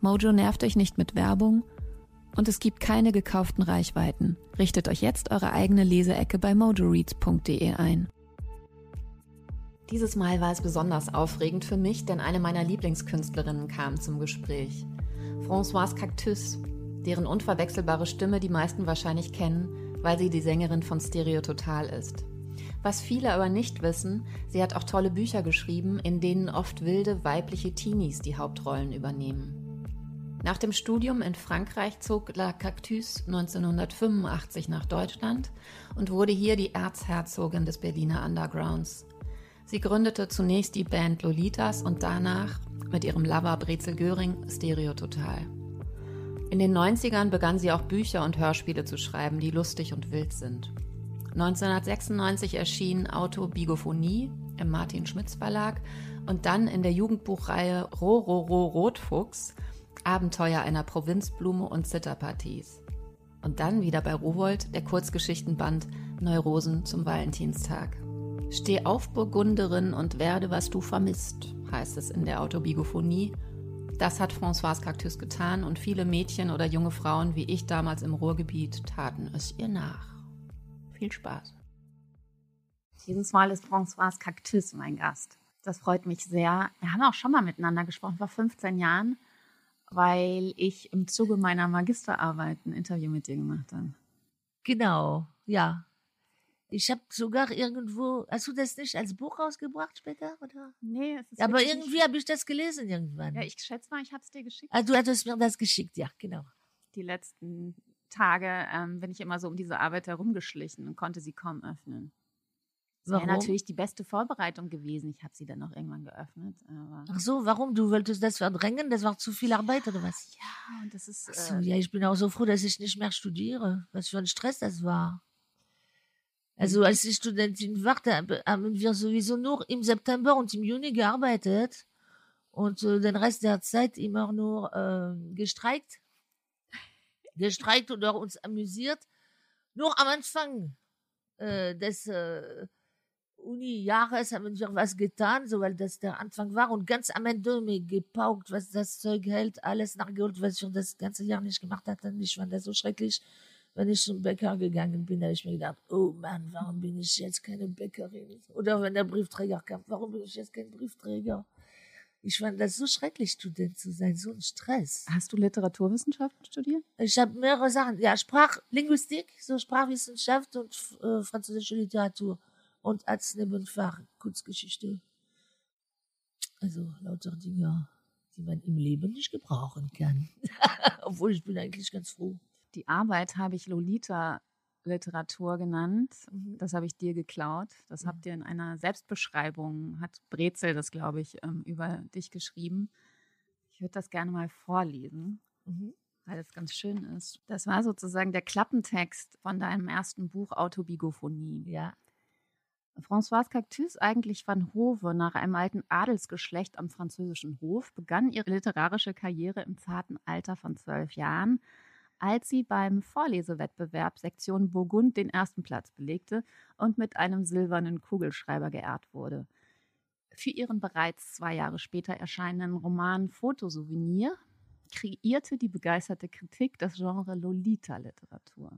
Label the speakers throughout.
Speaker 1: Mojo nervt euch nicht mit Werbung und es gibt keine gekauften Reichweiten. Richtet euch jetzt eure eigene Leseecke bei mojoreads.de ein. Dieses Mal war es besonders aufregend für mich, denn eine meiner Lieblingskünstlerinnen kam zum Gespräch. Françoise Cactus, deren unverwechselbare Stimme die meisten wahrscheinlich kennen, weil sie die Sängerin von Stereo Total ist. Was viele aber nicht wissen, sie hat auch tolle Bücher geschrieben, in denen oft wilde weibliche Teenies die Hauptrollen übernehmen. Nach dem Studium in Frankreich zog La Cactus 1985 nach Deutschland und wurde hier die Erzherzogin des Berliner Undergrounds. Sie gründete zunächst die Band Lolitas und danach mit ihrem Lover Brezel Göring Stereo Total. In den 90ern begann sie auch Bücher und Hörspiele zu schreiben, die lustig und wild sind. 1996 erschien Autobigophonie im Martin Schmitz Verlag und dann in der Jugendbuchreihe Rororo Rotfuchs Abenteuer einer Provinzblume und Zitterparties. Und dann wieder bei Rowold der Kurzgeschichtenband Neurosen zum Valentinstag. Steh auf, Burgunderin, und werde, was du vermisst, heißt es in der Autobiophonie. Das hat Françoise Cactus getan und viele Mädchen oder junge Frauen wie ich damals im Ruhrgebiet taten es ihr nach. Viel Spaß.
Speaker 2: Dieses Mal ist Françoise Cactus mein Gast. Das freut mich sehr. Wir haben auch schon mal miteinander gesprochen, vor 15 Jahren weil ich im Zuge meiner Magisterarbeit ein Interview mit dir gemacht habe.
Speaker 3: Genau, ja. Ich habe sogar irgendwo, hast du das nicht als Buch rausgebracht später? Oder?
Speaker 2: Nee, es ist
Speaker 3: Aber irgendwie habe ich das gelesen irgendwann.
Speaker 2: Ja, ich schätze mal, ich habe es dir geschickt.
Speaker 3: Ah, du hattest mir das geschickt, ja, genau.
Speaker 2: Die letzten Tage ähm, bin ich immer so um diese Arbeit herumgeschlichen und konnte sie kaum öffnen. Das wäre natürlich die beste Vorbereitung gewesen. Ich habe sie dann noch irgendwann geöffnet.
Speaker 3: Ach so, warum? Du wolltest das verdrängen? Das war zu viel Arbeit oder was?
Speaker 2: Ja, und das ist.
Speaker 3: Ach so, äh, ja, ich bin auch so froh, dass ich nicht mehr studiere. Was für ein Stress das war. Also als ich Studentin war, haben wir sowieso nur im September und im Juni gearbeitet und äh, den Rest der Zeit immer nur äh, gestreikt. gestreikt oder uns amüsiert. Nur am Anfang äh, des äh, Uni-Jahres haben wir was getan, so weil das der Anfang war und ganz am Ende mir gepaukt, was das Zeug hält, alles nachgeholt, was ich das ganze Jahr nicht gemacht hatte. Und ich fand das so schrecklich. Wenn ich zum Bäcker gegangen bin, habe ich mir gedacht, oh Mann, warum bin ich jetzt keine Bäckerin? Oder wenn der Briefträger kam, warum bin ich jetzt kein Briefträger? Ich fand das so schrecklich, Student zu sein, so ein Stress.
Speaker 2: Hast du Literaturwissenschaften studiert?
Speaker 3: Ich habe mehrere Sachen. Ja, Sprachlinguistik, so Sprachwissenschaft und äh, französische Literatur und als Nebenfach Kurzgeschichte. Also lauter Dinge, die man im Leben nicht gebrauchen kann. Obwohl ich bin eigentlich ganz froh.
Speaker 2: Die Arbeit habe ich Lolita Literatur genannt. Mhm. Das habe ich dir geklaut. Das mhm. habt ihr in einer Selbstbeschreibung, hat Brezel das, glaube ich, ähm, über dich geschrieben. Ich würde das gerne mal vorlesen, mhm. weil es ganz schön ist. Das war sozusagen der Klappentext von deinem ersten Buch Autobigophonie.
Speaker 3: Ja.
Speaker 2: Françoise Cactus, eigentlich van Hove, nach einem alten Adelsgeschlecht am französischen Hof, begann ihre literarische Karriere im zarten Alter von zwölf Jahren, als sie beim Vorlesewettbewerb Sektion Burgund den ersten Platz belegte und mit einem silbernen Kugelschreiber geehrt wurde. Für ihren bereits zwei Jahre später erscheinenden Roman Fotosouvenir kreierte die begeisterte Kritik das Genre Lolita-Literatur.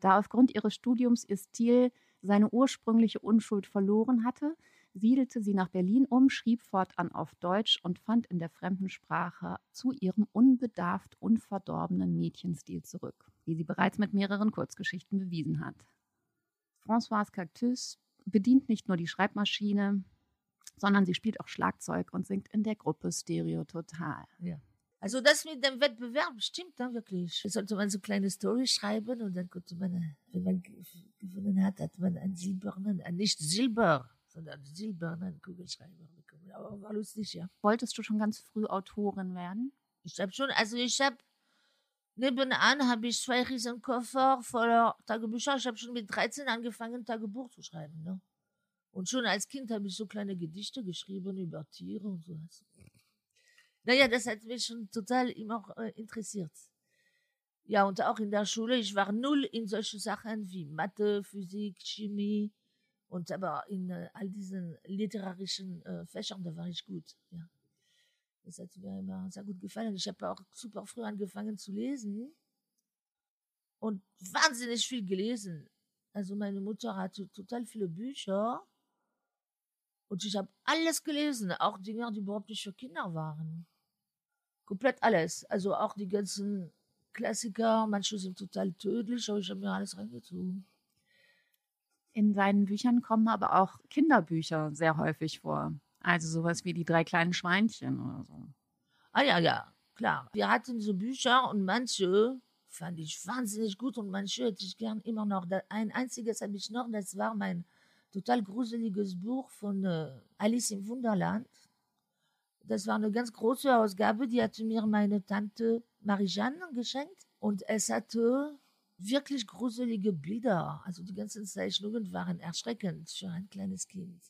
Speaker 2: Da aufgrund ihres Studiums ihr Stil seine ursprüngliche Unschuld verloren hatte, siedelte sie nach Berlin um, schrieb fortan auf Deutsch und fand in der fremden Sprache zu ihrem unbedarft unverdorbenen Mädchenstil zurück, wie sie bereits mit mehreren Kurzgeschichten bewiesen hat. Françoise Cactus bedient nicht nur die Schreibmaschine, sondern sie spielt auch Schlagzeug und singt in der Gruppe Stereo Total.
Speaker 3: Ja. Also das mit dem Wettbewerb stimmt dann wirklich. Sollte man so kleine Story schreiben und dann konnte man, wenn man gewonnen hat, hat man einen silbernen, äh, nicht Silber, sondern silbernen Kugelschreiber bekommen. Aber war lustig, ja.
Speaker 2: Wolltest du schon ganz früh Autorin werden?
Speaker 3: Ich habe schon, also ich habe nebenan habe ich zwei riesen Koffer voller Tagebücher. Ich habe schon mit 13 angefangen, Tagebuch zu schreiben. Ne? Und schon als Kind habe ich so kleine Gedichte geschrieben über Tiere und so. Naja, das hat mich schon total immer äh, interessiert. Ja, und auch in der Schule, ich war null in solche Sachen wie Mathe, Physik, Chemie und aber in äh, all diesen literarischen äh, Fächern, da war ich gut, ja. Das hat mir immer sehr gut gefallen. Ich habe auch super früh angefangen zu lesen und wahnsinnig viel gelesen. Also meine Mutter hatte total viele Bücher und ich habe alles gelesen, auch Dinge, die überhaupt nicht für Kinder waren. Komplett alles. Also auch die ganzen Klassiker, manche sind total tödlich, aber ich habe mir alles reingezogen.
Speaker 2: In seinen Büchern kommen aber auch Kinderbücher sehr häufig vor. Also sowas wie die drei kleinen Schweinchen oder so.
Speaker 3: Ah ja, ja, klar. Wir hatten so Bücher und manche fand ich wahnsinnig gut und manche hätte ich gern immer noch. Ein einziges habe ich noch, das war mein total gruseliges Buch von äh, Alice im Wunderland. Das war eine ganz große Ausgabe, die hatte mir meine Tante Marie-Jeanne geschenkt. Und es hatte wirklich gruselige Bilder. Also die ganzen Zeichnungen waren erschreckend für ein kleines Kind.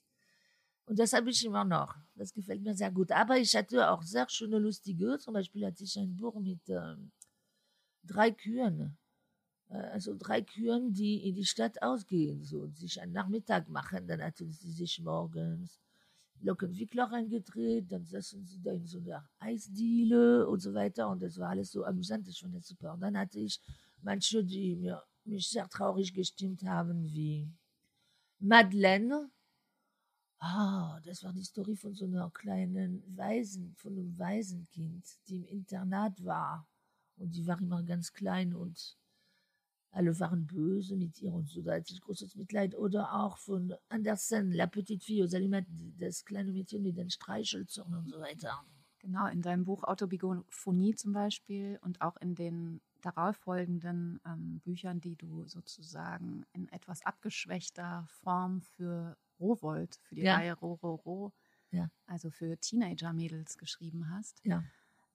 Speaker 3: Und das habe ich immer noch. Das gefällt mir sehr gut. Aber ich hatte auch sehr schöne, lustige. Zum Beispiel hatte ich ein Buch mit äh, drei Kühen. Äh, also drei Kühen, die in die Stadt ausgehen so, und sich einen Nachmittag machen. Dann hatten sie sich morgens Lockenwickler reingedreht, dann saßen sie da in so einer Eisdiele und so weiter. Und das war alles so amüsant, ich fand das super. Und dann hatte ich manche, die mir, mich sehr traurig gestimmt haben, wie Madeleine. Ah, das war die Story von so einer kleinen Waisen, von einem Waisenkind, die im Internat war. Und die war immer ganz klein und alle waren böse mit ihr und so, da hatte ich großes Mitleid. Oder auch von Andersen, La Petite Fille aux Aliments, das kleine Mädchen mit den Streichhölzern und so weiter.
Speaker 2: Genau, in deinem Buch Autobiographie zum Beispiel und auch in den darauffolgenden ähm, Büchern, die du sozusagen in etwas abgeschwächter Form für Rowold, für die ja. Reihe Rororo, ja. also für Teenager-Mädels geschrieben hast,
Speaker 3: ja.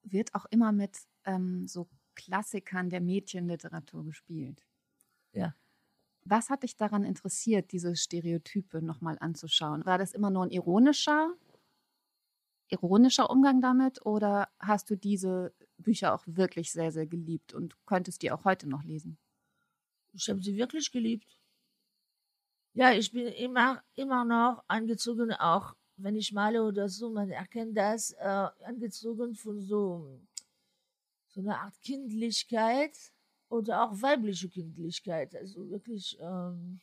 Speaker 2: wird auch immer mit ähm, so Klassikern der Mädchenliteratur gespielt.
Speaker 3: Ja.
Speaker 2: Was hat dich daran interessiert, diese Stereotype nochmal anzuschauen? War das immer nur ein ironischer, ironischer Umgang damit oder hast du diese Bücher auch wirklich sehr, sehr geliebt und könntest die auch heute noch lesen?
Speaker 3: Ich habe sie wirklich geliebt. Ja, ich bin immer, immer noch angezogen, auch wenn ich male oder so, man erkennt das, äh, angezogen von so so eine Art Kindlichkeit oder auch weibliche Kindlichkeit. Also wirklich, ähm,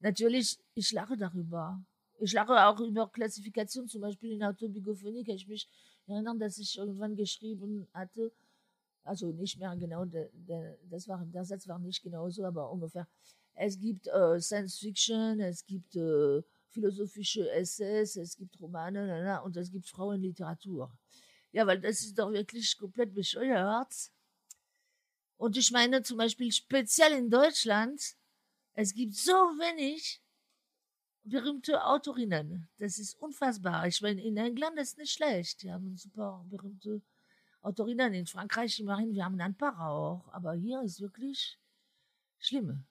Speaker 3: natürlich, ich lache darüber. Ich lache auch über Klassifikation, zum Beispiel in Autobiografie kann ich mich erinnern, dass ich irgendwann geschrieben hatte, also nicht mehr genau, der, der, das war, der Satz war nicht genau so, aber ungefähr. Es gibt äh, Science Fiction, es gibt äh, philosophische Essays, es gibt Romane und es gibt Frauenliteratur. Ja, weil das ist doch wirklich komplett bescheuert. Und ich meine zum Beispiel speziell in Deutschland, es gibt so wenig berühmte Autorinnen. Das ist unfassbar. Ich meine, in England ist nicht schlecht. Die haben super berühmte Autorinnen. In Frankreich immerhin, wir haben ein paar auch. Aber hier ist wirklich schlimm.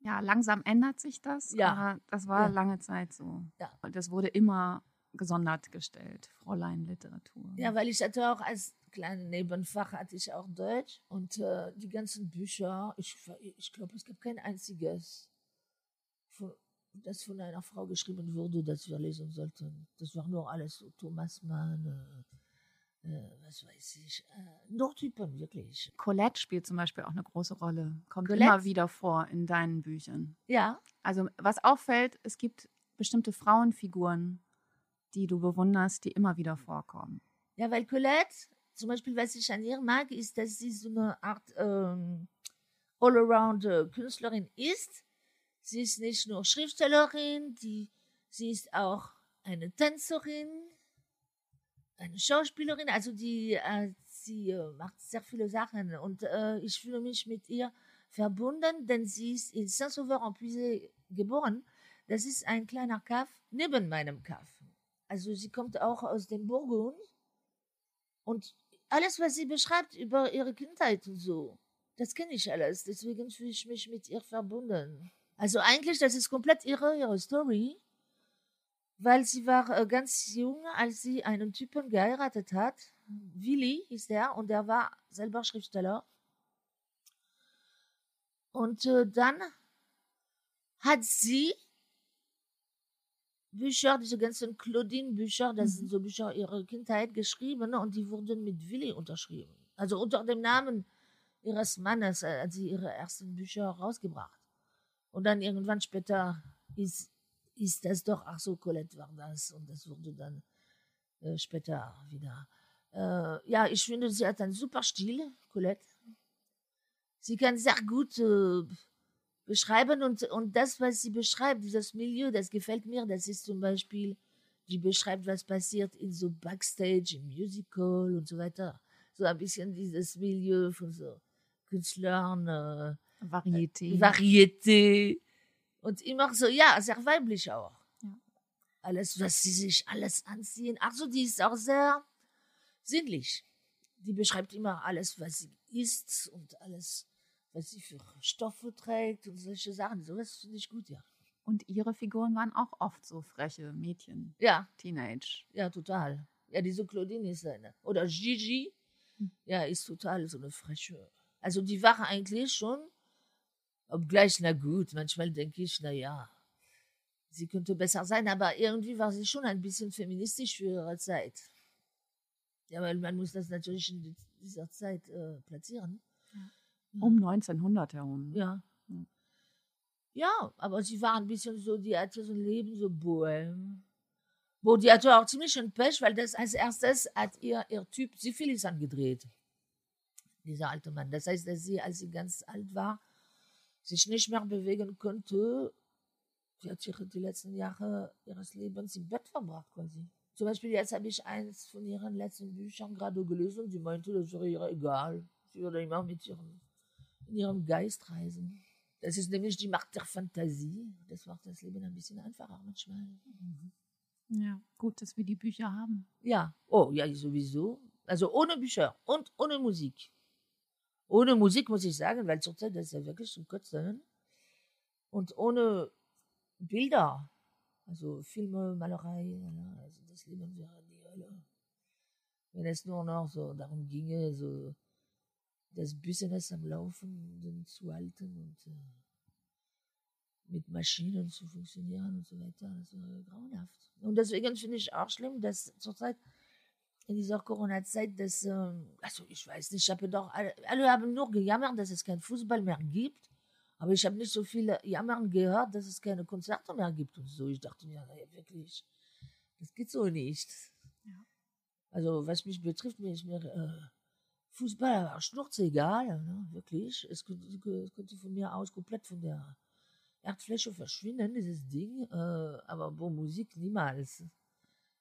Speaker 2: Ja, langsam ändert sich das.
Speaker 3: Ja.
Speaker 2: das war ja. lange Zeit so.
Speaker 3: Ja.
Speaker 2: Das wurde immer gesondert gestellt, Fräulein Literatur.
Speaker 3: Ja, weil ich hatte auch als kleine Nebenfach hatte ich auch Deutsch und äh, die ganzen Bücher, ich, ich glaube, es gibt kein einziges, das von einer Frau geschrieben wurde, das wir lesen sollten. Das war nur alles so Thomas Mann, äh, äh, was weiß ich, äh, nur Typen, wirklich.
Speaker 2: Colette spielt zum Beispiel auch eine große Rolle, kommt Colette? immer wieder vor in deinen Büchern.
Speaker 3: Ja.
Speaker 2: Also was auffällt, es gibt bestimmte Frauenfiguren, die du bewunderst, die immer wieder vorkommen?
Speaker 3: Ja, weil Colette, zum Beispiel, was ich an ihr mag, ist, dass sie so eine Art ähm, Allround-Künstlerin ist. Sie ist nicht nur Schriftstellerin, die, sie ist auch eine Tänzerin, eine Schauspielerin, also die, äh, sie äh, macht sehr viele Sachen und äh, ich fühle mich mit ihr verbunden, denn sie ist in Saint-Sauveur-en-Puisé geboren. Das ist ein kleiner Kaff neben meinem Kaff. Also sie kommt auch aus dem Burgund und alles, was sie beschreibt über ihre Kindheit und so, das kenne ich alles. Deswegen fühle ich mich mit ihr verbunden. Also eigentlich, das ist komplett ihre, ihre Story, weil sie war äh, ganz jung, als sie einen Typen geheiratet hat. Willi hieß der und der war selber Schriftsteller. Und äh, dann hat sie Bücher, diese ganzen Claudine-Bücher, das sind so Bücher ihrer Kindheit geschrieben und die wurden mit Willi unterschrieben. Also unter dem Namen ihres Mannes äh, hat sie ihre ersten Bücher rausgebracht. Und dann irgendwann später ist, ist das doch, ach so, Colette war das und das wurde dann äh, später wieder. Äh, ja, ich finde, sie hat einen super Stil, Colette. Sie kann sehr gut äh, beschreiben und, und das, was sie beschreibt, dieses Milieu, das gefällt mir. Das ist zum Beispiel, die beschreibt, was passiert in so Backstage, im Musical und so weiter. So ein bisschen dieses Milieu von so Künstlern, äh,
Speaker 2: Varieté.
Speaker 3: Varieté. Und immer so, ja, sehr weiblich auch.
Speaker 2: Ja.
Speaker 3: Alles, was sie sich alles anziehen. Ach so, die ist auch sehr sinnlich. Die beschreibt immer alles, was sie isst und alles, was sie für Stoffe trägt und solche Sachen. Sowas finde ich gut, ja.
Speaker 2: Und ihre Figuren waren auch oft so freche Mädchen,
Speaker 3: Ja,
Speaker 2: Teenage.
Speaker 3: ja, total. Ja, diese Claudine ist eine. Oder Gigi,
Speaker 2: Hm.
Speaker 3: ja, ist total so eine freche. Also die war eigentlich schon, obgleich, na gut, manchmal denke ich, na ja, sie könnte besser sein, aber irgendwie war sie schon ein bisschen feministisch für ihre Zeit. Ja, weil man muss das natürlich in die- dieser Zeit äh, platzieren.
Speaker 2: Um 1900 herum.
Speaker 3: Ja. Ja, aber sie war ein bisschen so, die hatte so ein Leben, so Bohem. Wo die hatte auch ziemlich ein Pech, weil das als erstes hat ihr, ihr Typ Syphilis angedreht. Dieser alte Mann. Das heißt, dass sie, als sie ganz alt war, sich nicht mehr bewegen konnte. Sie hat ihre, die letzten Jahre ihres Lebens im Bett verbracht, quasi. Zum Beispiel, jetzt habe ich eins von ihren letzten Büchern gerade gelesen und sie meinte, das wäre ihr egal. Sie würde immer mit ihrem, in ihrem Geist reisen. Das ist nämlich die Macht der Fantasie. Das macht das Leben ein bisschen einfacher manchmal.
Speaker 2: Ja, gut, dass wir die Bücher haben.
Speaker 3: Ja, oh, ja, sowieso. Also ohne Bücher und ohne Musik. Ohne Musik muss ich sagen, weil zurzeit das ist ja wirklich zum Kotzen. Und ohne Bilder, also Filme, Malerei, also das Leben wäre die Hölle. Wenn es nur noch so darum ginge, so das Business am Laufen zu halten und äh, mit Maschinen zu funktionieren und so weiter, das wäre grauenhaft. Und deswegen finde ich auch schlimm, dass zurzeit in dieser Corona-Zeit, dass, ähm, also ich weiß nicht, ich habe doch, alle, alle haben nur gejammert, dass es keinen Fußball mehr gibt. Aber ich habe nicht so viele Jammern gehört, dass es keine Konzerte mehr gibt und so. Ich dachte mir, naja, wirklich, das geht so nicht. Also, was mich betrifft, mir ist mir äh, Fußball schnurzegal, ne, wirklich. Es könnte, von mir aus komplett von der Erdfläche verschwinden, dieses Ding. Äh, aber bo, Musik niemals.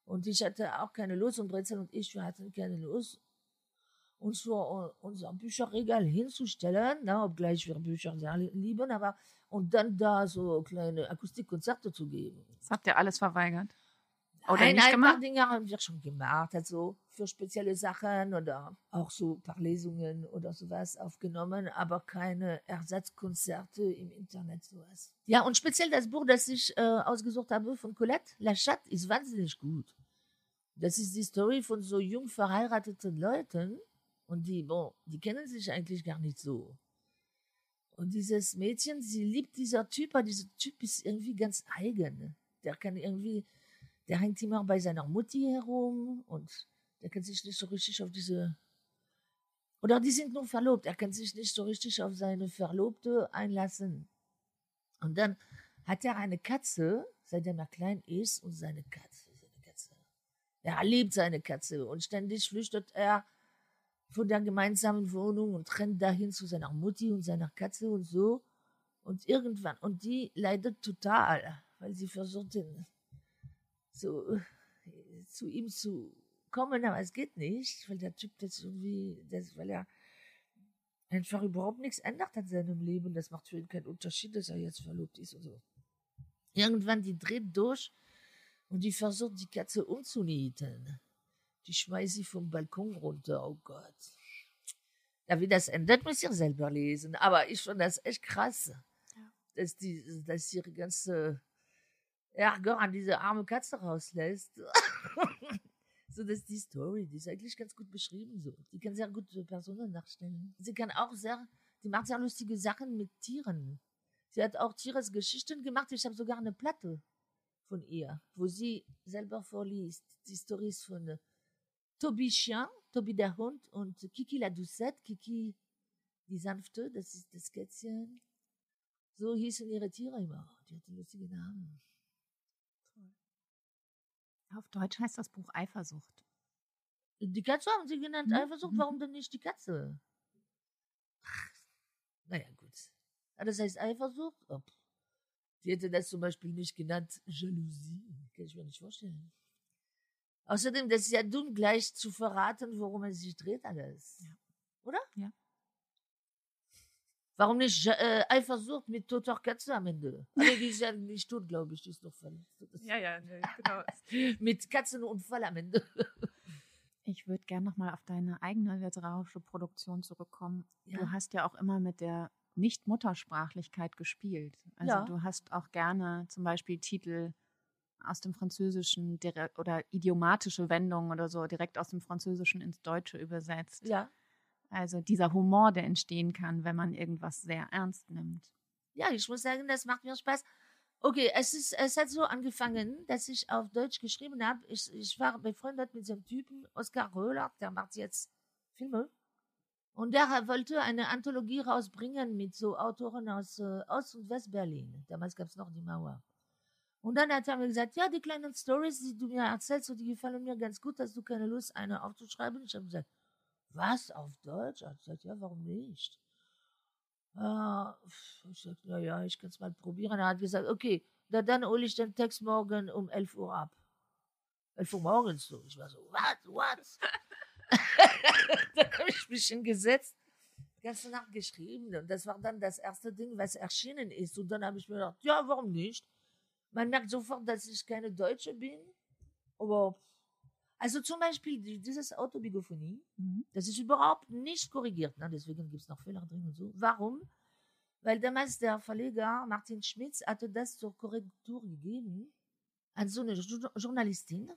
Speaker 3: Und ich hatte auch keine Lust und Brezel und ich, wir hatten keine Lust, uns vor unser Bücherregal hinzustellen, na, obgleich wir Bücher sehr li- lieben, aber und dann da so kleine Akustikkonzerte zu geben.
Speaker 2: Das habt ihr alles verweigert. Oder
Speaker 3: Nein,
Speaker 2: nicht
Speaker 3: ein
Speaker 2: gemacht?
Speaker 3: paar Dinge haben wir schon gemacht, also für spezielle Sachen oder auch so ein paar Lesungen oder sowas aufgenommen, aber keine Ersatzkonzerte im Internet, sowas. Ja, und speziell das Buch, das ich äh, ausgesucht habe von Colette La Chatte, ist wahnsinnig gut. Das ist die Story von so jung verheirateten Leuten und die, bon, die kennen sich eigentlich gar nicht so. Und dieses Mädchen, sie liebt dieser Typ, aber dieser Typ ist irgendwie ganz eigen. Der kann irgendwie, der hängt immer bei seiner Mutti herum und der kann sich nicht so richtig auf diese. Oder die sind nur verlobt. Er kann sich nicht so richtig auf seine Verlobte einlassen. Und dann hat er eine Katze, seitdem er klein ist und seine Katze, seine Katze. Er liebt seine Katze und ständig flüchtet er von der gemeinsamen Wohnung und rennt dahin zu seiner Mutti und seiner Katze und so. Und irgendwann, und die leidet total, weil sie versucht, den, so, zu ihm zu kommen, aber es geht nicht, weil der Typ das irgendwie, das, weil er einfach überhaupt nichts ändert an seinem Leben. Das macht für ihn keinen Unterschied, dass er jetzt verlobt ist und so. Irgendwann, die dreht durch und die versucht, die Katze umzunieten. Die schmeißt sie vom Balkon runter. Oh Gott. Ja, wie das endet, muss ihr selber lesen. Aber ich fand das echt krass, ja. dass, die, dass ihre ganze Ärger an diese arme Katze rauslässt. so, dass die Story, die ist eigentlich ganz gut beschrieben. So. Die kann sehr gut Personen nachstellen. Sie kann auch sehr, die macht sehr lustige Sachen mit Tieren. Sie hat auch Tieresgeschichten gemacht. Ich habe sogar eine Platte von ihr, wo sie selber vorliest. Die Stories von äh, Toby Chien, Toby der Hund und Kiki la Doucette, Kiki die Sanfte, das ist das Kätzchen. So hießen ihre Tiere immer. Die hatten lustige Namen.
Speaker 2: Auf Deutsch heißt das Buch Eifersucht.
Speaker 3: Die Katze haben sie genannt, mhm. Eifersucht. Warum denn nicht die Katze? Ach, naja, gut. Das heißt Eifersucht? Oh, die hätte das zum Beispiel nicht genannt Jalousie. Kann ich mir nicht vorstellen. Außerdem, das ist ja dumm, gleich zu verraten, worum es sich dreht alles. Ja. Oder?
Speaker 2: Ja.
Speaker 3: Warum nicht äh, Eifersucht mit toter Katze am Ende? Also die ist ja nicht tot, glaube ich, die ist doch verletzt.
Speaker 2: Ja, ja, nee, genau.
Speaker 3: mit Katzenunfall am Ende.
Speaker 2: Ich würde gerne nochmal auf deine eigene literarische Produktion zurückkommen. Ja. Du hast ja auch immer mit der nicht-Muttersprachlichkeit gespielt. Also ja. du hast auch gerne zum Beispiel Titel aus dem Französischen oder idiomatische Wendungen oder so direkt aus dem Französischen ins Deutsche übersetzt.
Speaker 3: Ja.
Speaker 2: Also dieser Humor, der entstehen kann, wenn man irgendwas sehr ernst nimmt.
Speaker 3: Ja, ich muss sagen, das macht mir Spaß. Okay, es, ist, es hat so angefangen, dass ich auf Deutsch geschrieben habe. Ich, ich war befreundet mit so einem Typen, Oskar Röhler, der macht jetzt Filme. Und der wollte eine Anthologie rausbringen mit so Autoren aus äh, Ost- und West-Berlin. Damals gab es noch die Mauer. Und dann hat er mir gesagt, ja, die kleinen Stories, die du mir erzählst, die gefallen mir ganz gut, hast du keine Lust, eine aufzuschreiben? Ich habe gesagt, was, auf Deutsch? Er hat gesagt, ja, warum nicht? Äh, ich sagte, ja, ja, ich kann es mal probieren. Er hat gesagt, okay, da, dann hole ich den Text morgen um 11 Uhr ab. 11 Uhr morgens so. Ich war so, what, what? dann habe ich mich hingesetzt, ganze Nacht geschrieben. Und das war dann das erste Ding, was erschienen ist. Und dann habe ich mir gedacht, ja, warum nicht? Man merkt sofort, dass ich keine Deutsche bin. Aber, also zum Beispiel dieses Autobiografie, mhm. das ist überhaupt nicht korrigiert. Ne? Deswegen gibt es noch Fehler drin und so. Warum? Weil damals der Verleger Martin Schmitz hatte das zur Korrektur gegeben an so eine Journalistin.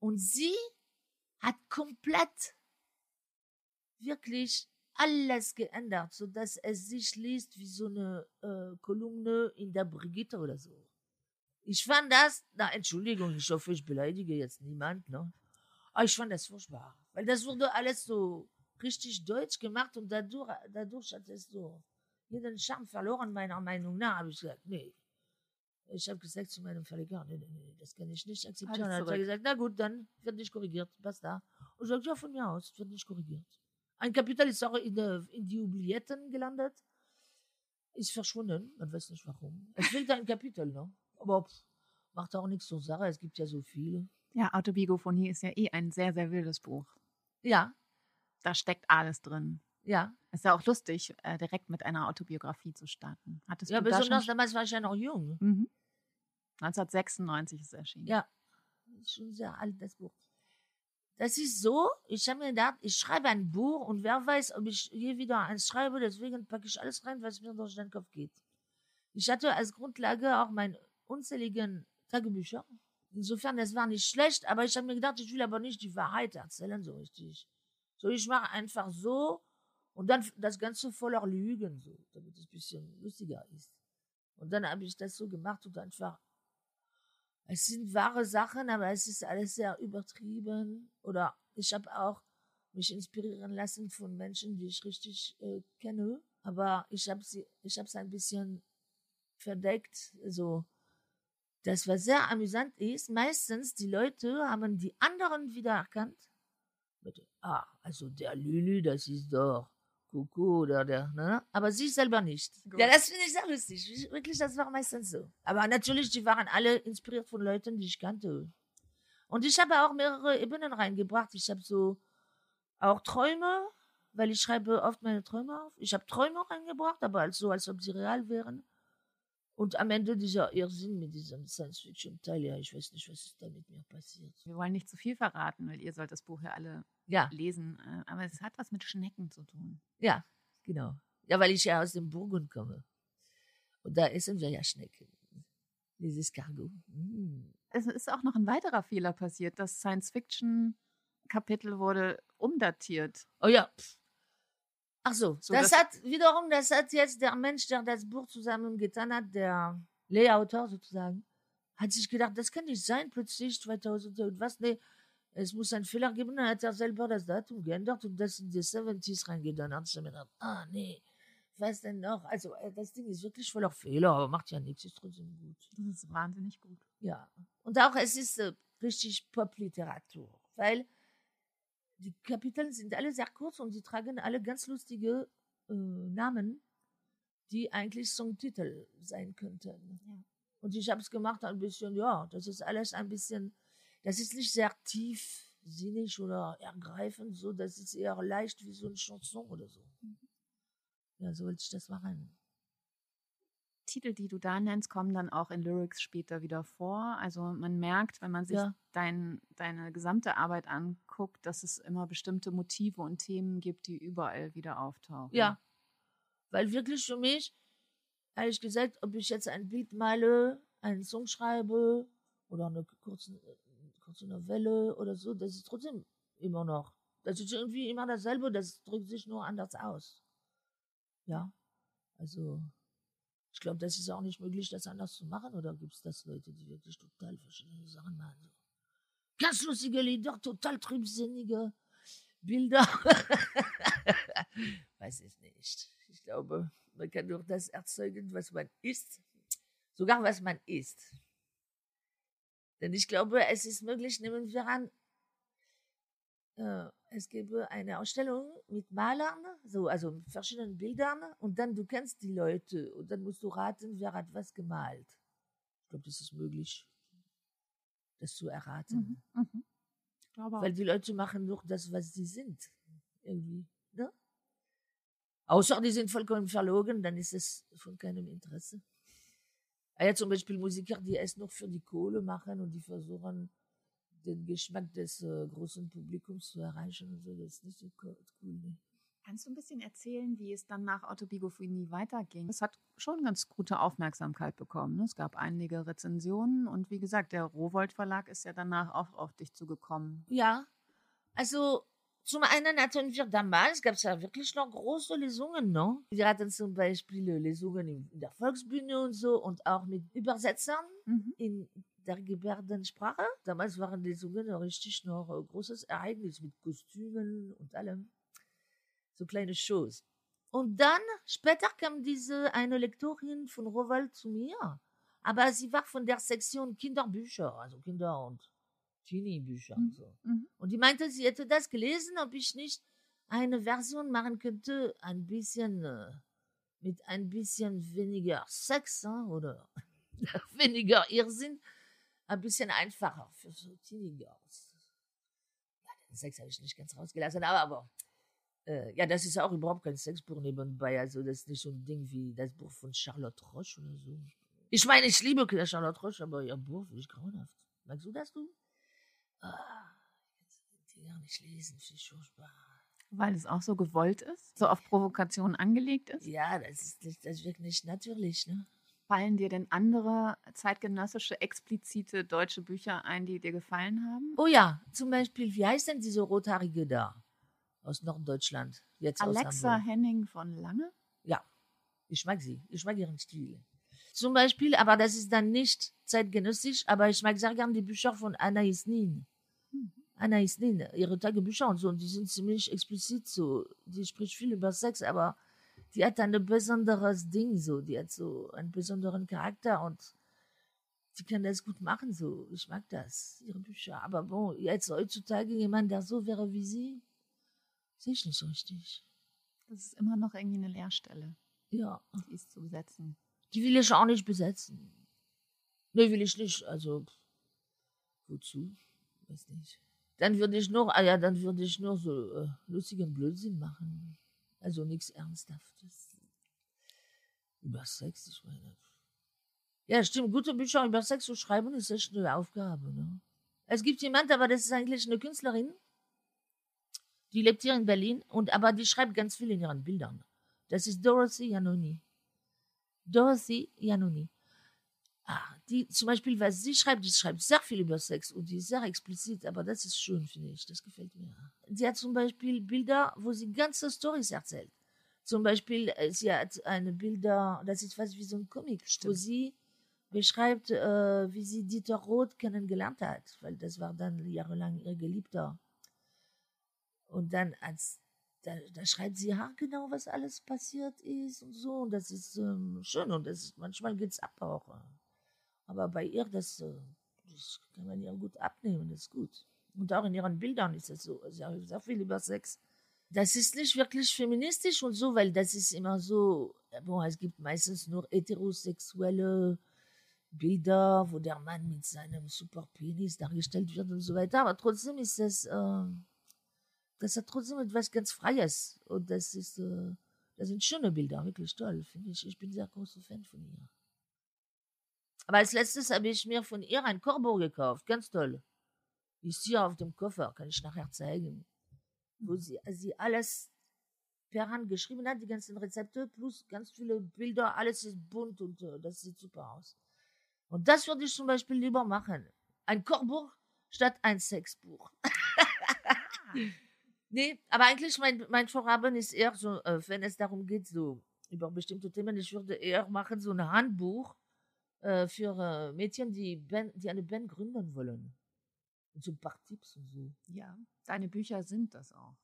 Speaker 3: Und sie hat komplett wirklich alles geändert, so dass es sich liest wie so eine äh, Kolumne in der Brigitte oder so. Ich fand das, na Entschuldigung, ich hoffe, ich beleidige jetzt niemand, ne? Aber ich fand das furchtbar, weil das wurde alles so richtig deutsch gemacht und dadurch, dadurch hat es so jeden Charme verloren, meiner Meinung nach, habe ich gesagt, nee, ich habe gesagt zu meinem Verleger, nee, nee, nee, das kann ich nicht akzeptieren. Hat er gesagt, na gut, dann wird nicht korrigiert, basta. Und ich sagte, ja, von mir aus, wird nicht korrigiert. Ein Kapitel ist auch in, der, in die Oublietten gelandet, ist verschwunden, man weiß nicht warum. Es fehlt ein Kapitel, ne? Aber pff, macht auch nichts zur Sache, es gibt ja so viele.
Speaker 2: Ja, Autobiografie ist ja eh ein sehr, sehr wildes Buch.
Speaker 3: Ja.
Speaker 2: Da steckt alles drin.
Speaker 3: Ja.
Speaker 2: Ist ja auch lustig, äh, direkt mit einer Autobiografie zu starten.
Speaker 3: Hattest ja, besonders da damals war ich ja noch jung.
Speaker 2: Mhm. 1996 ist es erschienen.
Speaker 3: Ja, ist schon sehr alt, das Buch. Das ist so, ich habe mir gedacht, ich schreibe ein Buch und wer weiß, ob ich je wieder eins schreibe, deswegen packe ich alles rein, was mir durch den Kopf geht. Ich hatte als Grundlage auch meine unzähligen Tagebücher. Insofern, das war nicht schlecht, aber ich habe mir gedacht, ich will aber nicht die Wahrheit erzählen, so richtig. So, ich mache einfach so und dann das Ganze voller Lügen, so, damit es ein bisschen lustiger ist. Und dann habe ich das so gemacht und einfach es sind wahre Sachen, aber es ist alles sehr übertrieben. Oder ich habe auch mich inspirieren lassen von Menschen, die ich richtig äh, kenne. Aber ich habe sie, ich habe es ein bisschen verdeckt. So, das, was sehr amüsant ist, meistens die Leute haben die anderen wiedererkannt. Mit, ah, also der Lülü, das ist doch Coco oder der, ne? Aber sie selber nicht.
Speaker 2: Gut.
Speaker 3: Ja, das finde ich sehr lustig. Wirklich, das war meistens so. Aber natürlich, die waren alle inspiriert von Leuten, die ich kannte. Und ich habe auch mehrere Ebenen reingebracht. Ich habe so auch Träume, weil ich schreibe oft meine Träume auf. Ich habe Träume reingebracht, aber so, als ob sie real wären. Und am Ende dieser Irrsinn mit diesem Science-Fiction-Teil, ja, ich weiß nicht, was ist da mit mir passiert.
Speaker 2: Wir wollen nicht zu viel verraten, weil ihr sollt das Buch ja alle
Speaker 3: Ja,
Speaker 2: lesen. äh, Aber es hat was mit Schnecken zu tun.
Speaker 3: ja, genau. Ja, weil ich ja aus dem Burgund komme. Und da essen wir ja Schnecken. Dieses Cargo. Mm.
Speaker 2: Es ist auch noch ein weiterer Fehler passiert. Das Science-Fiction-Kapitel wurde umdatiert.
Speaker 3: Oh ja. Ach so,
Speaker 2: So,
Speaker 3: das,
Speaker 2: das-
Speaker 3: hat wiederum, das hat jetzt der Mensch, der das Buch zusammengetan hat, der Layouter sozusagen, hat sich gedacht, das kann nicht sein, plötzlich 2000 und was, nee, es muss einen Fehler geben, dann hat er selber das Datum geändert und das in die 70s reingetan. Dann hat er mir gedacht, ah nee, was denn noch? Also äh, das Ding ist wirklich voller Fehler, aber macht ja nichts, ist trotzdem gut.
Speaker 2: Das ist wahnsinnig gut.
Speaker 3: Ja. Und auch es ist äh, richtig Popliteratur, weil die Kapitel sind alle sehr kurz und sie tragen alle ganz lustige äh, Namen, die eigentlich Songtitel sein könnten.
Speaker 2: Ja.
Speaker 3: Und ich habe es gemacht ein bisschen, ja, das ist alles ein bisschen, das ist nicht sehr tiefsinnig oder ergreifend, so, das ist eher leicht wie so eine Chanson oder so. Ja, so wollte ich das machen.
Speaker 2: Titel, die du da nennst, kommen dann auch in Lyrics später wieder vor. Also man merkt, wenn man sich
Speaker 3: Ja.
Speaker 2: dein, deine gesamte Arbeit anguckt, dass es immer bestimmte Motive und Themen gibt, die überall wieder auftauchen.
Speaker 3: Ja. Weil wirklich für mich, ehrlich gesagt, ob ich jetzt ein Bild male, einen Song schreibe oder eine kurze, kurze Novelle oder so, das ist trotzdem immer noch. Das ist irgendwie immer dasselbe, das drückt sich nur anders aus. Ja. Also, ich glaube, das ist auch nicht möglich, das anders zu machen. Oder gibt es das Leute, die wirklich total verschiedene Sachen machen? So. Ganz lustige Lieder, total trübsinnige Bilder. Weiß ich nicht. Ich glaube, man kann nur das erzeugen, was man ist. Sogar was man ist. Denn ich glaube, es ist möglich, nehmen wir an, es gäbe eine Ausstellung mit Malern, so, also mit verschiedenen Bildern, und dann du kennst die Leute und dann musst du raten, wer hat was gemalt. Ich glaube, das ist möglich, das zu erraten.
Speaker 2: Mhm. Mhm.
Speaker 3: Weil die Leute machen nur das, was sie sind. Irgendwie. Ne? Außer die sind vollkommen verlogen, dann ist es von keinem Interesse. Ah ja, zum Beispiel Musiker, die es nur für die Kohle machen und die versuchen, den Geschmack des äh, großen Publikums zu erreichen und so, das ist nicht so co- cool. Ne?
Speaker 2: Kannst du ein bisschen erzählen, wie es dann nach Autobiografie weiterging? Es hat schon ganz gute Aufmerksamkeit bekommen. ne? Es gab einige Rezensionen und wie gesagt, der Rowold Verlag ist ja danach auch auf dich zugekommen.
Speaker 3: Ja, also zum einen hatten wir damals, gab es ja wirklich noch große Lesungen, ne? Wir hatten zum Beispiel Lesungen in in der Volksbühne und so und auch mit Übersetzern
Speaker 2: Mhm.
Speaker 3: in der Gebärdensprache. Damals waren Lesungen noch richtig noch ein großes Ereignis mit Kostümen und allem. So kleine Shows. Und dann, später kam diese eine Lektorin von Rowald zu mir. Aber sie war von der Sektion Kinderbücher, also Kinder- und Teenie-Bücher. und
Speaker 2: Mhm.
Speaker 3: So.
Speaker 2: Mhm.
Speaker 3: Und die meinte, sie hätte das gelesen, ob ich nicht eine Version machen könnte, ein bisschen äh, mit ein bisschen weniger Sex hein, oder weniger Irrsinn, ein bisschen einfacher für so Teenie-Girls. Ja, den Sex habe ich nicht ganz rausgelassen, aber, aber äh, ja, das ist auch überhaupt kein Sexbuch nebenbei. Also, das ist nicht so ein Ding wie das Buch von Charlotte Roche oder so. Ich meine, ich liebe Charlotte Roche, aber ihr Buch finde ich grauenhaft. Magst du das, du? Ah, jetzt die gar nicht lesen, finde ich furchtbar.
Speaker 2: Weil es auch so gewollt ist, so auf Provokation angelegt ist.
Speaker 3: Ja, das ist das wirkt nicht natürlich, ne?
Speaker 2: Fallen dir denn andere zeitgenössische, explizite deutsche Bücher ein, die dir gefallen haben?
Speaker 3: Oh ja, zum Beispiel, wie heißt denn diese Rothaarige da? Aus Norddeutschland. Jetzt
Speaker 2: Alexa. Henning von Lange?
Speaker 3: Ja, ich mag sie. Ich mag ihren Stil. Zum Beispiel, aber das ist dann nicht zeitgenössisch, aber ich mag sehr gern die Bücher von Anna Isnin.
Speaker 2: Mhm.
Speaker 3: Anna Isnin, ihre Tagebücher und so, und die sind ziemlich explizit so. Die spricht viel über Sex, aber die hat ein besonderes Ding so. Die hat so einen besonderen Charakter und die kann das gut machen, so. Ich mag das, ihre Bücher. Aber bon, jetzt heutzutage jemand, der so wäre wie sie, sehe ich nicht so richtig.
Speaker 2: Das ist immer noch irgendwie eine Leerstelle,
Speaker 3: Ja,
Speaker 2: die ist zu besetzen.
Speaker 3: die will ich auch nicht besetzen. Nee, will ich nicht. Also, wozu? Weiß nicht. Dann würde ich nur, ah ja, dann würde ich nur so äh, lustigen Blödsinn machen. Also nichts Ernsthaftes. Über Sex, ich meine. Ja, stimmt. Gute Bücher über Sex zu schreiben ist echt eine Aufgabe. Ne? Es gibt jemand, aber das ist eigentlich eine Künstlerin. Die lebt hier in Berlin, und aber die schreibt ganz viel in ihren Bildern. Das ist Dorothy Janoni. Dorothy Janoni. Ah, die zum Beispiel, was sie schreibt, die schreibt sehr viel über Sex und die ist sehr explizit, aber das ist schön, finde ich. Das gefällt mir. Sie hat zum Beispiel Bilder, wo sie ganze Stories erzählt. Zum Beispiel, äh, sie hat eine Bilder, das ist fast wie so ein Comic, wo sie beschreibt, äh, wie sie Dieter Roth kennengelernt hat, weil das war dann jahrelang ihr Geliebter. Und dann als da, da schreibt sie ja genau, was alles passiert ist und so. Und das ist ähm, schön und das ist, manchmal geht's ab auch. Aber bei ihr, das, äh, das kann man ihr gut abnehmen, das ist gut. Und auch in ihren Bildern ist es so, sie hat sehr viel über Sex. Das ist nicht wirklich feministisch und so, weil das ist immer so, bon, es gibt meistens nur heterosexuelle Bilder, wo der Mann mit seinem Superpenis dargestellt wird und so weiter. Aber trotzdem ist das, äh, das hat trotzdem etwas ganz Freies. Und das ist, äh, das sind schöne Bilder, wirklich toll, finde ich. Ich bin sehr großer Fan von ihr. Aber als letztes habe ich mir von ihr ein Korbo gekauft, ganz toll. Ist hier auf dem Koffer, kann ich nachher zeigen. Wo sie, sie alles per Hand geschrieben hat, die ganzen Rezepte, plus ganz viele Bilder, alles ist bunt und äh, das sieht super aus. Und das würde ich zum Beispiel lieber machen. Ein Kochbuch statt ein Sexbuch. nee, aber eigentlich mein, mein Vorhaben ist eher so, äh, wenn es darum geht, so über bestimmte Themen, ich würde eher machen so ein Handbuch äh, für äh, Mädchen, die, Band, die eine Band gründen wollen. Und so ein paar Tipps und so.
Speaker 2: Ja, deine Bücher sind das auch.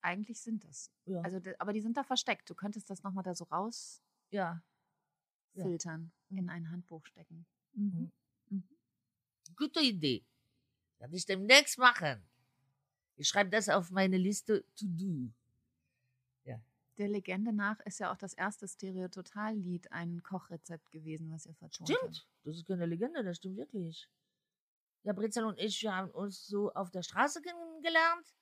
Speaker 2: Eigentlich sind das.
Speaker 3: Ja.
Speaker 2: Also, aber die sind da versteckt. Du könntest das nochmal da so rausfiltern,
Speaker 3: ja. Ja.
Speaker 2: in ein Handbuch stecken.
Speaker 3: Mhm.
Speaker 2: Mhm.
Speaker 3: Gute Idee. Werde ich demnächst machen. Ich schreibe das auf meine Liste to do.
Speaker 2: Der Legende nach ist ja auch das erste Stereototal-Lied ein Kochrezept gewesen, was ihr vertont
Speaker 3: Stimmt.
Speaker 2: habt.
Speaker 3: Das ist keine Legende, das stimmt wirklich. Ja, Brezel und ich, wir haben uns so auf der Straße kennengelernt.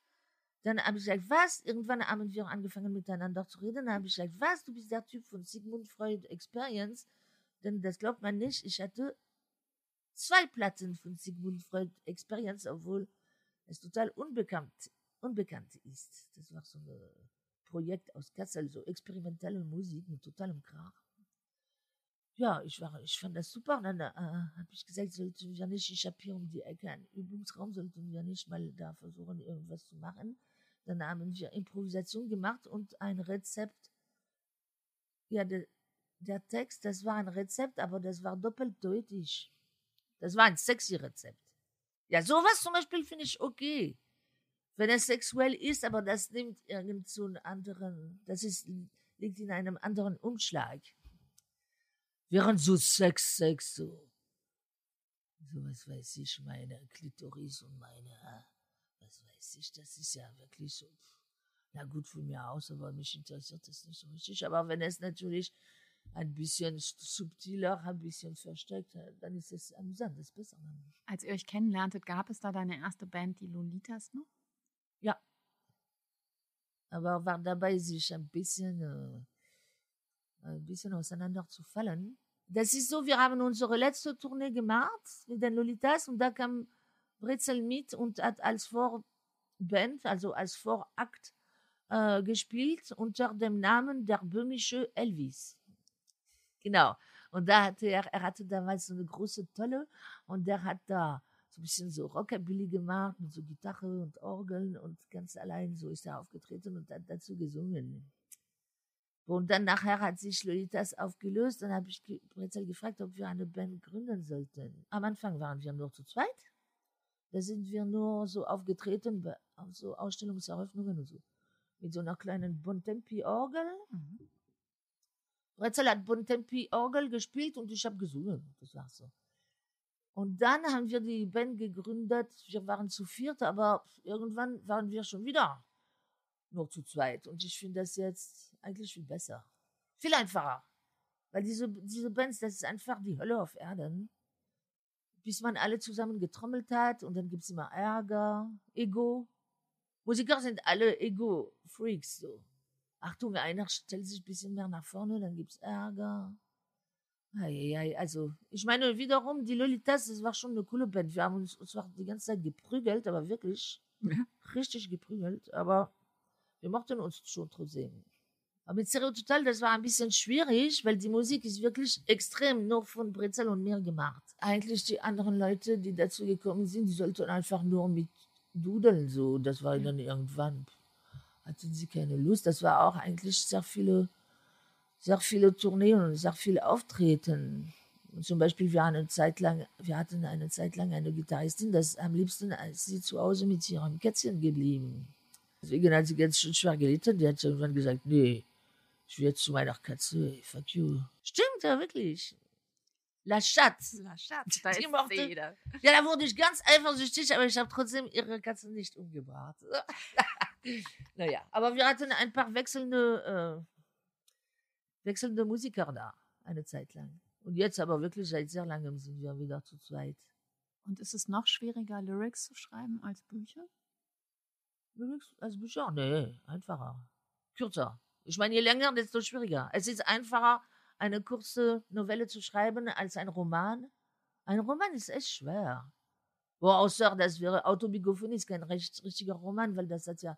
Speaker 3: Dann habe ich gesagt, was? Irgendwann haben wir angefangen miteinander zu reden. Dann habe ich gesagt, was? Du bist der Typ von Sigmund Freud Experience. Denn das glaubt man nicht. Ich hatte zwei Platten von Sigmund Freud Experience, obwohl es total unbekannt, unbekannt ist. Das war so ein Projekt aus Kassel, so experimentelle Musik mit totalem Krach. Ja, ich, war, ich fand das super. Und dann äh, habe ich gesagt, sollten wir nicht, ich habe hier um die Ecke einen Übungsraum, sollten wir nicht mal da versuchen, irgendwas zu machen. Dann haben wir Improvisation gemacht und ein Rezept. Ja, der, der Text, das war ein Rezept, aber das war doppeldeutig. Das war ein sexy Rezept. Ja, sowas zum Beispiel finde ich okay. Wenn es sexuell ist, aber das nimmt irgend so einen anderen, das ist, liegt in einem anderen Umschlag. Während so Sex, Sex, so, so was weiß ich, meine Klitoris und meine, was weiß ich, das ist ja wirklich so, na gut von mir aus, aber mich interessiert das nicht so richtig. Aber wenn es natürlich ein bisschen subtiler, ein bisschen versteckt, dann ist es amüsant, das ist besser.
Speaker 2: Als ihr euch kennenlerntet, gab es da deine erste Band, die Lolitas noch?
Speaker 3: Ja. Aber war dabei, sich ein bisschen, äh, ein bisschen auseinanderzufallen. Das ist so, wir haben unsere letzte Tournee gemacht mit den Lolitas und da kam Brezel mit und hat als Vorband, also als Vorakt äh, gespielt unter dem Namen der böhmische Elvis. Genau. Und da hatte er, er hatte damals so eine große Tolle und der hat da so ein bisschen so Rockabilly gemacht mit so Gitarre und Orgeln und ganz allein so ist er aufgetreten und hat dazu gesungen. Und dann nachher hat sich Lolitas aufgelöst. Dann habe ich Brezel gefragt, ob wir eine Band gründen sollten. Am Anfang waren wir nur zu zweit. Da sind wir nur so aufgetreten bei auf so Ausstellungseröffnungen und so. Mit so einer kleinen Bontempi-Orgel. Brezel hat Bontempi-Orgel gespielt und ich habe gesungen. Das war so. Und dann haben wir die Band gegründet. Wir waren zu viert, aber irgendwann waren wir schon wieder nur zu zweit. Und ich finde das jetzt eigentlich viel besser. Viel einfacher. Weil diese, diese Bands, das ist einfach die Hölle auf Erden. Bis man alle zusammen getrommelt hat und dann gibt's immer Ärger, Ego. Musiker sind alle Ego-Freaks, so. Achtung, einer stellt sich ein bisschen mehr nach vorne, dann gibt's Ärger. Eieiei, also, ich meine, wiederum, die Lolitas, das war schon eine coole Band. Wir haben uns, uns zwar die ganze Zeit geprügelt, aber wirklich
Speaker 2: Ja.
Speaker 3: richtig geprügelt, aber wir mochten uns schon trotzdem. Aber mit Stereo Total, das war ein bisschen schwierig, weil die Musik ist wirklich extrem nur von Brezel und mir gemacht. Eigentlich die anderen Leute, die dazu gekommen sind, die sollten einfach nur mit dudeln, so. Das war dann irgendwann, hatten sie keine Lust. Das war auch eigentlich sehr viele, sehr viele Tourneen und sehr viele Auftreten. Und zum Beispiel, wir hatten eine Zeit lang, wir hatten eine Zeit lang eine Gitarristin, das am liebsten ist sie zu Hause mit ihrem Kätzchen geblieben. Deswegen hat sie ganz schön schwer gelitten. Die hat irgendwann gesagt, nee, ich will jetzt zu meiner Katze, fuck you. Stimmt, ja, wirklich. La Schatz.
Speaker 2: La Schatz, da
Speaker 3: Die
Speaker 2: ist
Speaker 3: mochte-
Speaker 2: wieder.
Speaker 3: Ja, da wurde ich ganz eifersüchtig, aber ich habe trotzdem ihre Katze nicht umgebracht. naja, aber wir hatten ein paar wechselnde, äh, wechselnde Musiker da, eine Zeit lang. Und jetzt aber wirklich seit sehr langem sind wir wieder zu zweit.
Speaker 2: Und ist es noch schwieriger, Lyrics zu schreiben als Bücher?
Speaker 3: Lyrics als Bücher? Nee, einfacher. Kürzer. Ich meine, je länger, desto schwieriger. Es ist einfacher, eine kurze Novelle zu schreiben als ein Roman. Ein Roman ist echt schwer. Boah, außer das wäre Autobiografie ist kein recht, richtiger Roman, weil das hat ja,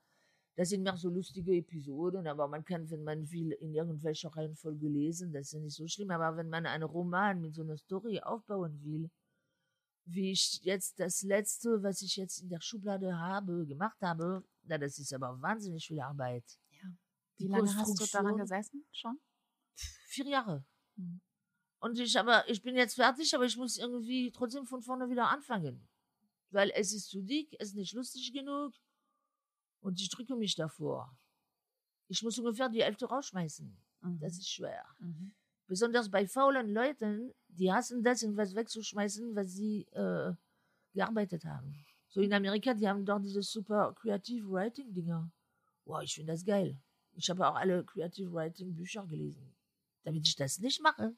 Speaker 3: das sind mehr so lustige Episoden, aber man kann, wenn man will, in irgendwelcher Reihenfolge lesen, das ist ja nicht so schlimm. Aber wenn man einen Roman mit so einer Story aufbauen will, wie ich jetzt das letzte, was ich jetzt in der Schublade habe, gemacht habe, na, das ist aber wahnsinnig viel Arbeit.
Speaker 2: Ja.
Speaker 3: Die
Speaker 2: Wie lange hast du daran gesessen schon?
Speaker 3: Vier Jahre.
Speaker 2: Hm.
Speaker 3: Und ich aber, ich bin jetzt fertig, aber ich muss irgendwie trotzdem von vorne wieder anfangen. Weil es ist zu dick, es ist nicht lustig genug und ich drücke mich davor. Ich muss ungefähr die Hälfte rausschmeißen.
Speaker 2: Mhm.
Speaker 3: Das ist schwer.
Speaker 2: Mhm.
Speaker 3: Besonders bei faulen Leuten, die hassen das, irgendwas wegzuschmeißen, was sie äh, gearbeitet haben. So in Amerika, die haben dort diese super Creative Writing Dinger. Wow, ich finde das geil. Ich habe auch alle Creative Writing Bücher gelesen. Damit ich das nicht mache.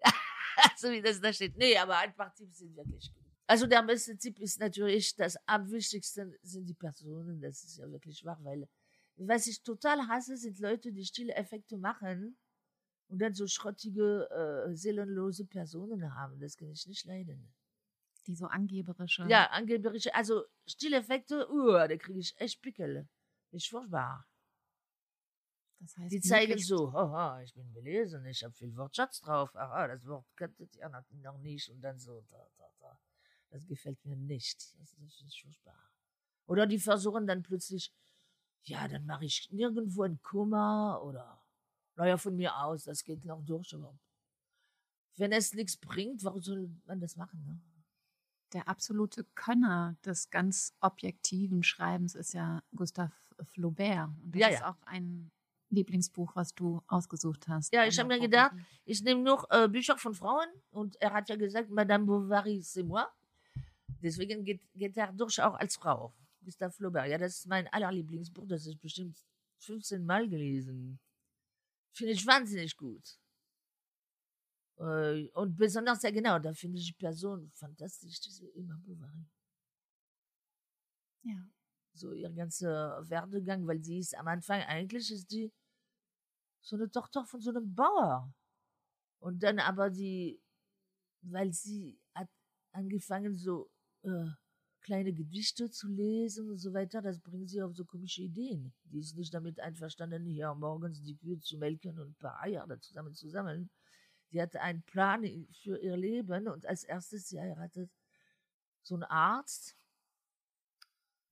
Speaker 3: so wie das da steht. Nee, aber ein paar Tipps sind wirklich gut. Also der beste Tipp ist natürlich, das am wichtigsten sind die Personen. Das ist ja wirklich wahr, weil was ich total hasse, sind Leute, die stille Effekte machen und dann so schrottige, äh, seelenlose Personen haben. Das kann ich nicht leiden.
Speaker 2: Die so angeberische.
Speaker 3: Ja, angeberische, also Stilleffekte, uh, da kriege ich echt Pickel. Ist furchtbar.
Speaker 2: Das heißt,
Speaker 3: Die zeigen so, haha, ich bin belesen, ich habe viel Wortschatz drauf, aha, das Wort kanntet ihr noch nicht und dann so, da, da, da. Das gefällt mir nicht. Das, ist furchtbar. Oder die versuchen dann plötzlich, ja, dann mache ich nirgendwo ein Komma oder, naja, von mir aus, das geht noch durch, aber wenn es nichts bringt, warum soll man das machen, ne?
Speaker 2: Der absolute Könner des ganz objektiven Schreibens ist ja Gustav Flaubert. Und das
Speaker 3: Ja,
Speaker 2: ist
Speaker 3: ja.
Speaker 2: auch ein Lieblingsbuch, was du ausgesucht hast.
Speaker 3: Ja, ich habe mir gedacht, ich nehme nur äh, Bücher von Frauen und er hat ja gesagt, Madame Bovary, c'est moi. Deswegen geht, geht er durch auch als Frau. Gustave Flaubert. Ja, das ist mein allerlieblingsbuch, das ist bestimmt 15 Mal gelesen. Finde ich wahnsinnig gut. Äh, und besonders, ja genau, da finde ich die Person fantastisch, diese Emma Bovary.
Speaker 2: Ja.
Speaker 3: so ihr ganzer Werdegang, weil sie ist am Anfang eigentlich ist die so eine Tochter von so einem Bauer. Und dann aber die, weil sie hat angefangen so äh, kleine Gedichte zu lesen und so weiter, das bringt sie auf so komische Ideen. Die ist nicht damit einverstanden, hier morgens die Kühe zu melken und ein paar Eier da zusammen zu sammeln. Die hatte einen Plan für ihr Leben und als erstes sie heiratet so einen Arzt,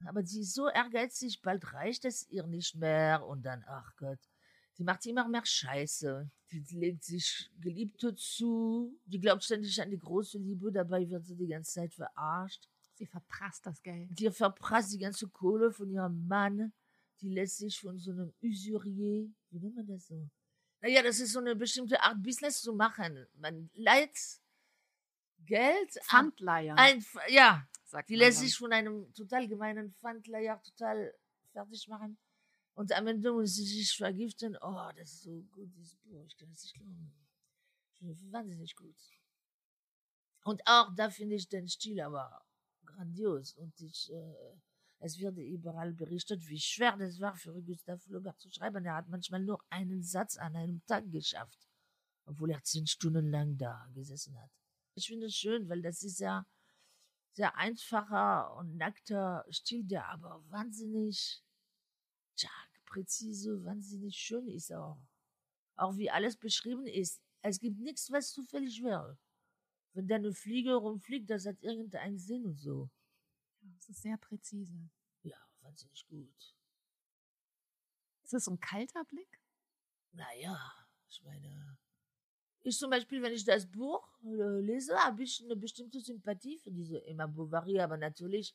Speaker 3: aber sie ist so ehrgeizig, bald reicht es ihr nicht mehr und dann, ach Gott, die macht immer mehr Scheiße. Die legt sich Geliebte zu, die glaubt ständig an die große Liebe, dabei wird sie die ganze Zeit verarscht.
Speaker 2: Sie verprasst das Geld.
Speaker 3: Die verprasst die ganze Kohle von ihrem Mann, die lässt sich von so einem Usurier, wie nennt man das so? Naja, das ist so eine bestimmte Art, Business zu machen. Man leiht Geld
Speaker 2: Pfandleier.
Speaker 3: Ein, ja,
Speaker 2: sagt
Speaker 3: die lässt
Speaker 2: dann.
Speaker 3: sich von einem total gemeinen Pfandleier total fertig machen. Und am Ende muss sie sich vergiften. Oh, das ist so gut, dieses Buch. Ich kann es nicht glauben. Ich finde wahnsinnig gut. Und auch da finde ich den Stil aber grandios. Und ich, äh, es wird überall berichtet, wie schwer das war für Gustav Flaubert zu schreiben. Er hat manchmal nur einen Satz an einem Tag geschafft, obwohl er zehn Stunden lang da gesessen hat. Ich finde es schön, weil das ist ja sehr einfacher und nackter Stil, der aber wahnsinnig, tja, präzise, wahnsinnig schön ist auch. Auch wie alles beschrieben ist. Es gibt nichts, was zufällig wäre. Wenn da eine Fliege rumfliegt, das hat irgendeinen Sinn und so.
Speaker 2: Das ist sehr präzise.
Speaker 3: Ja, wahnsinnig gut.
Speaker 2: Ist das so ein kalter Blick?
Speaker 3: Naja, ich meine, ich zum Beispiel, wenn ich das Buch äh, lese, habe ich eine bestimmte Sympathie für diese Emma Bovary, aber natürlich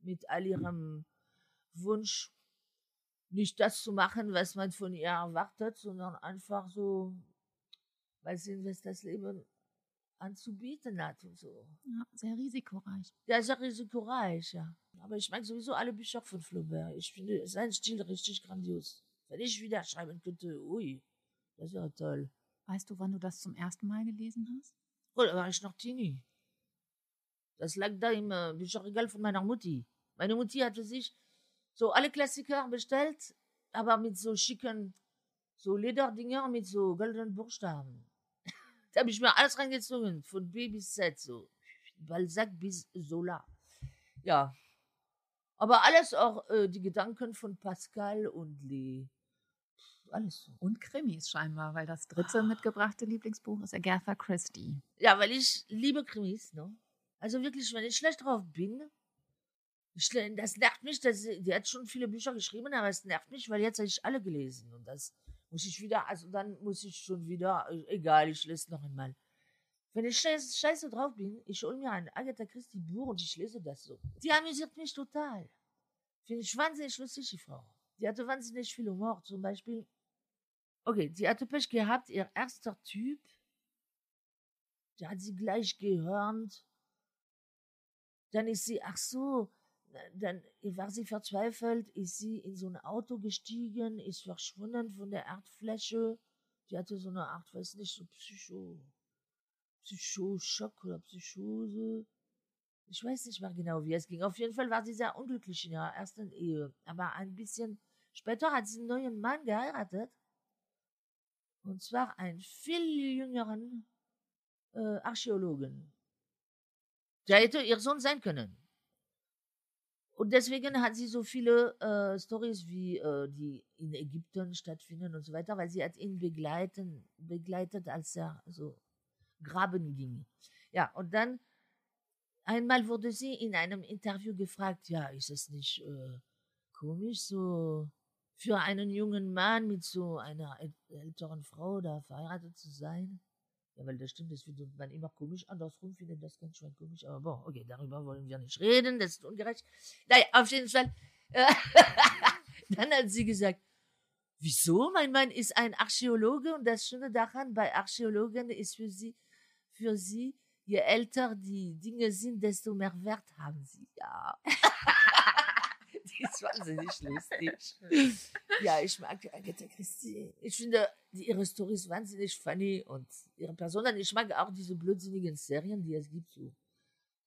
Speaker 3: mit all ihrem Wunsch, nicht das zu machen, was man von ihr erwartet, sondern einfach so, weil sie was das Leben anzubieten hat und so.
Speaker 2: Ja, sehr risikoreich.
Speaker 3: Ja, sehr risikoreich, ja. Aber ich mag sowieso alle Bücher von Flaubert. Ich finde seinen Stil richtig grandios. Wenn ich wieder schreiben könnte, ui, das wäre toll.
Speaker 2: Weißt du, wann du das zum ersten Mal gelesen hast?
Speaker 3: Oh, da war ich noch Teenie. Das lag da im äh, Bücherregal von meiner Mutti. Meine Mutti hatte sich so alle Klassiker bestellt, aber mit so schicken, so Lederdinger mit so goldenen Buchstaben. da habe ich mir alles reingezogen, von B bis Z, so Balzac bis Zola. Ja. Aber alles auch äh, die Gedanken von Pascal und Lee. Alles so.
Speaker 2: Und Krimis scheinbar, weil das dritte mitgebrachte Lieblingsbuch ist Agatha Christie.
Speaker 3: Ja, weil ich liebe Krimis, ne? Also wirklich, wenn ich schlecht drauf bin, das nervt mich, dass sie, die hat schon viele Bücher geschrieben, aber es nervt mich, weil jetzt habe ich alle gelesen und das muss ich wieder, also dann muss ich schon wieder, äh, egal, ich lese noch einmal. Wenn ich scheiße, scheiße drauf bin, ich hole mir ein Agatha Christie Buch und ich lese das so. Die amüsiert mich total. Finde ich wahnsinnig lustig, die Frau. Die hatte wahnsinnig viel Humor. Zum Beispiel, okay, die hatte Pech gehabt, ihr erster Typ, der hat sie gleich gehört. Dann ist sie, ach so, dann war sie verzweifelt, ist sie in so ein Auto gestiegen, ist verschwunden von der Erdfläche. Die hatte so eine Art, weiß nicht, so Psycho, Psychoschock oder Psychose. Ich weiß nicht mehr genau, wie es ging. Auf jeden Fall war sie sehr unglücklich in ihrer ersten Ehe. Aber ein bisschen später hat sie einen neuen Mann geheiratet. Und zwar einen viel jüngeren äh, Archäologen. Der hätte ihr Sohn sein können. Und deswegen hat sie so viele äh, Stories, wie äh, die in Ägypten stattfinden und so weiter, weil sie hat ihn begleiten, begleitet, als er so graben ging. Ja, und dann einmal wurde sie in einem Interview gefragt, ja, ist es nicht äh, komisch, so für einen jungen Mann mit so einer äl- älteren Frau da verheiratet zu sein? Ja, weil das stimmt, das findet man immer komisch. Andersrum findet das ganz schön komisch. Aber bon, okay, darüber wollen wir nicht reden, das ist ungerecht. Naja, auf jeden Fall. Äh, dann hat sie gesagt, wieso? Mein Mann ist ein Archäologe und das Schöne daran bei Archäologen ist für sie, für sie, je älter die Dinge sind, desto mehr Wert haben sie. Ja. ist wahnsinnig lustig. Ja, ich mag Agatha Christie. Ich finde ihre Stories wahnsinnig funny und ihre Personen. Ich mag auch diese blödsinnigen Serien, die es gibt, so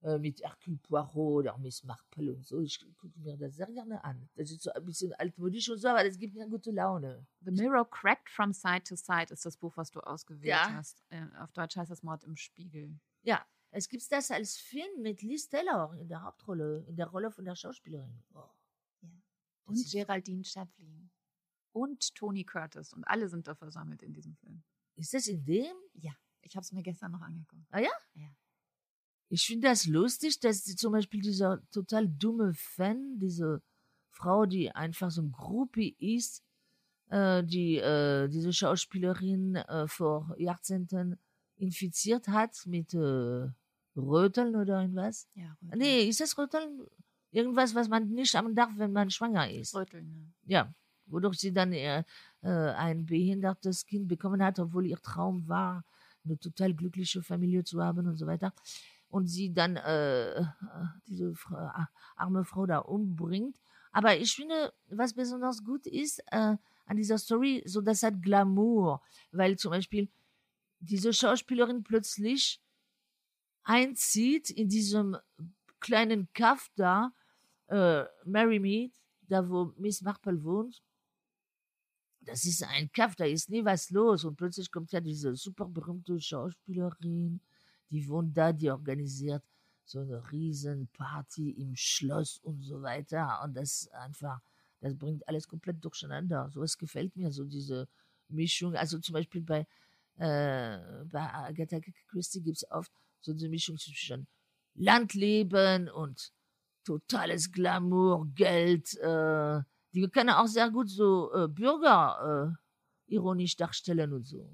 Speaker 3: äh, mit Hercule Poirot oder Miss Marple und so. Ich gucke mir das sehr gerne an. Das ist so ein bisschen altmodisch und so, aber das gibt mir gute Laune.
Speaker 2: The Mirror Cracked from Side to Side ist das Buch, was du ausgewählt
Speaker 3: Ja.
Speaker 2: hast. Äh, auf Deutsch heißt das Mord im Spiegel.
Speaker 3: Ja, es gibt das als Film mit Liz Taylor in der Hauptrolle, in der Rolle von der Schauspielerin. Oh.
Speaker 2: Und Geraldine Chaplin. Und Tony Curtis. Und alle sind da versammelt in diesem Film.
Speaker 3: Ist das in dem?
Speaker 2: Ja, ich habe es mir gestern noch angeguckt.
Speaker 3: Ah ja?
Speaker 2: Ja.
Speaker 3: Ich finde das lustig, dass zum Beispiel dieser total dumme Fan, diese Frau, die einfach so ein Groupie ist, äh, die äh, diese Schauspielerin äh, vor Jahrzehnten infiziert hat mit äh, Röteln oder irgendwas.
Speaker 2: Ja, Röteln.
Speaker 3: Nee, ist das Röteln? Irgendwas, was man nicht haben darf, wenn man schwanger ist.
Speaker 2: Röteln,
Speaker 3: Ja, wodurch sie dann äh, äh, ein behindertes Kind bekommen hat, obwohl ihr Traum war, eine total glückliche Familie zu haben und so weiter. Und sie dann äh, diese Frau, arme Frau da umbringt. Aber ich finde, was besonders gut ist äh, an dieser Story, so das hat Glamour, weil zum Beispiel diese Schauspielerin plötzlich einzieht in diesem kleinen Kaff da, äh, Mary Mead, da wo Miss Marple wohnt. Das ist ein Kaff, da ist nie was los. Und plötzlich kommt ja diese super berühmte Schauspielerin, die wohnt da, die organisiert so eine riesen Party im Schloss und so weiter. Und das einfach, das bringt alles komplett durcheinander. So was gefällt mir, so diese Mischung. Also zum Beispiel bei, äh, bei Agatha Christie gibt es oft so eine Mischung zwischen Landleben und totales Glamour, Geld. Äh, die können auch sehr gut so äh, Bürger äh, ironisch darstellen und so.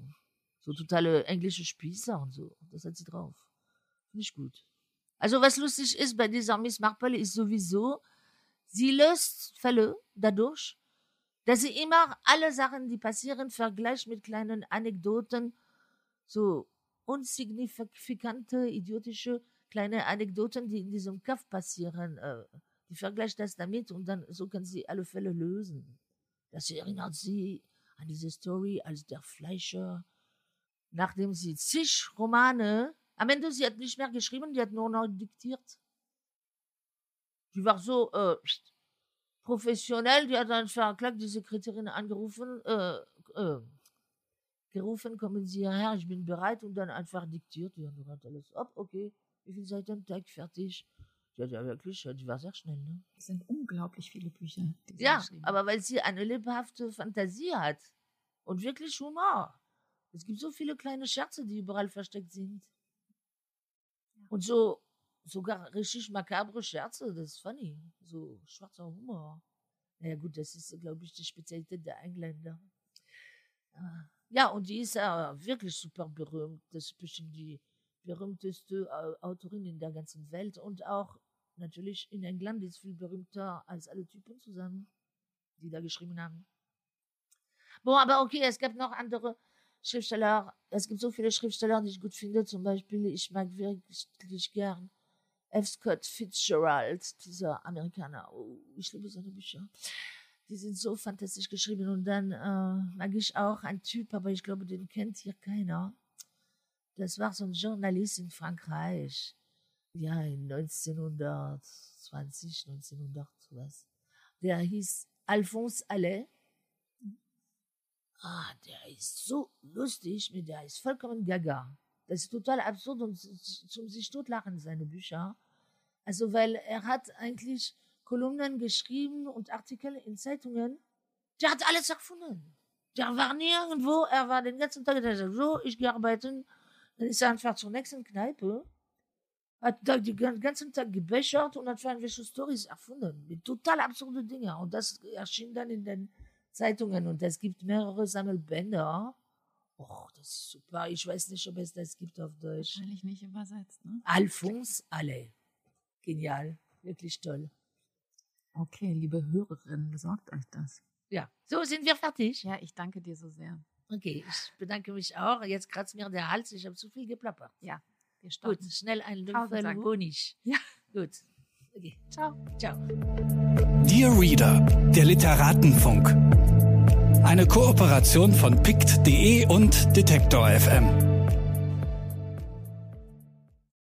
Speaker 3: So totale englische Spießer und so. Das hat sie drauf. Finde ich gut. Also was lustig ist bei dieser Miss Marple ist sowieso, sie löst Fälle dadurch, dass sie immer alle Sachen, die passieren, vergleicht mit kleinen Anekdoten, so unsignifikante, idiotische kleine Anekdoten, die in diesem Kaff passieren. Äh, die vergleicht das damit und dann so kann sie alle Fälle lösen. Das erinnert sie an diese Story, als der Fleischer, nachdem sie zig Romane am Ende, sie hat nicht mehr geschrieben, die hat nur noch diktiert. Die war so äh, professionell, die hat einfach gleich die Sekretärin angerufen, äh, äh, gerufen, kommen Sie hierher, ich bin bereit und dann einfach diktiert. Die hat alles ab, okay, wie viel Seiten Teig fertig? Ja, ja, wirklich, die war sehr schnell. Ne?
Speaker 2: Das sind unglaublich viele Bücher.
Speaker 3: ja, aber weil sie eine lebhafte Fantasie hat und wirklich Humor. Es gibt so viele kleine Scherze, die überall versteckt sind. Und so, sogar richtig makabre Scherze, das ist funny. So schwarzer Humor. Naja, gut, das ist, glaube ich, die Spezialität der Engländer. Ja, und die ist ja wirklich super berühmt. Das ist bestimmt die berühmteste Autorin in der ganzen Welt und auch natürlich in England ist viel berühmter als alle Typen zusammen, die da geschrieben haben. Boah, aber okay, es gab noch andere Schriftsteller, es gibt so viele Schriftsteller, die ich gut finde. Zum Beispiel, ich mag wirklich gern F. Scott Fitzgerald, dieser Amerikaner. Oh, ich liebe seine Bücher. Die sind so fantastisch geschrieben. Und dann äh, mag ich auch einen Typ, aber ich glaube, den kennt hier keiner. Das war so ein Journalist in Frankreich. Ja, in 1920, 1900, sowas. Der hieß Alphonse Allais ah, der ist so lustig, der ist vollkommen gaga. Das ist total absurd und zum sich totlachen, seine Bücher. Also, weil er hat eigentlich Kolumnen geschrieben und Artikel in Zeitungen. Der hat alles erfunden. Der war nirgendwo, er war den ganzen Tag, so, ich gehe arbeiten. Dann ist er einfach zur nächsten Kneipe, hat da den ganzen Tag gebechert und hat für irgendwelche Stories erfunden. Mit total absurde Dinge. Und das erschien dann in den Zeitungen und es gibt mehrere Sammelbänder. Och, das ist super. Ich weiß nicht, ob es das gibt auf Deutsch.
Speaker 2: Wahrscheinlich nicht übersetzt, ne?
Speaker 3: Alphonse Allais. Genial. Wirklich toll.
Speaker 2: Okay, liebe Hörerinnen, besorgt euch das.
Speaker 3: Ja, so sind wir fertig.
Speaker 2: Ja, ich danke dir so sehr.
Speaker 3: Okay, ich bedanke mich auch. Jetzt kratzt mir der Hals. Ich habe zu viel geplappert.
Speaker 2: Ja, wir starten.
Speaker 3: Gut, schnell ein Löffel Honig.
Speaker 2: Ja.
Speaker 3: Gut. Okay.
Speaker 2: Ciao.
Speaker 3: Ciao.
Speaker 4: Dear Reader, der Literatenfunk. Eine Kooperation von pict.de und Detektor FM.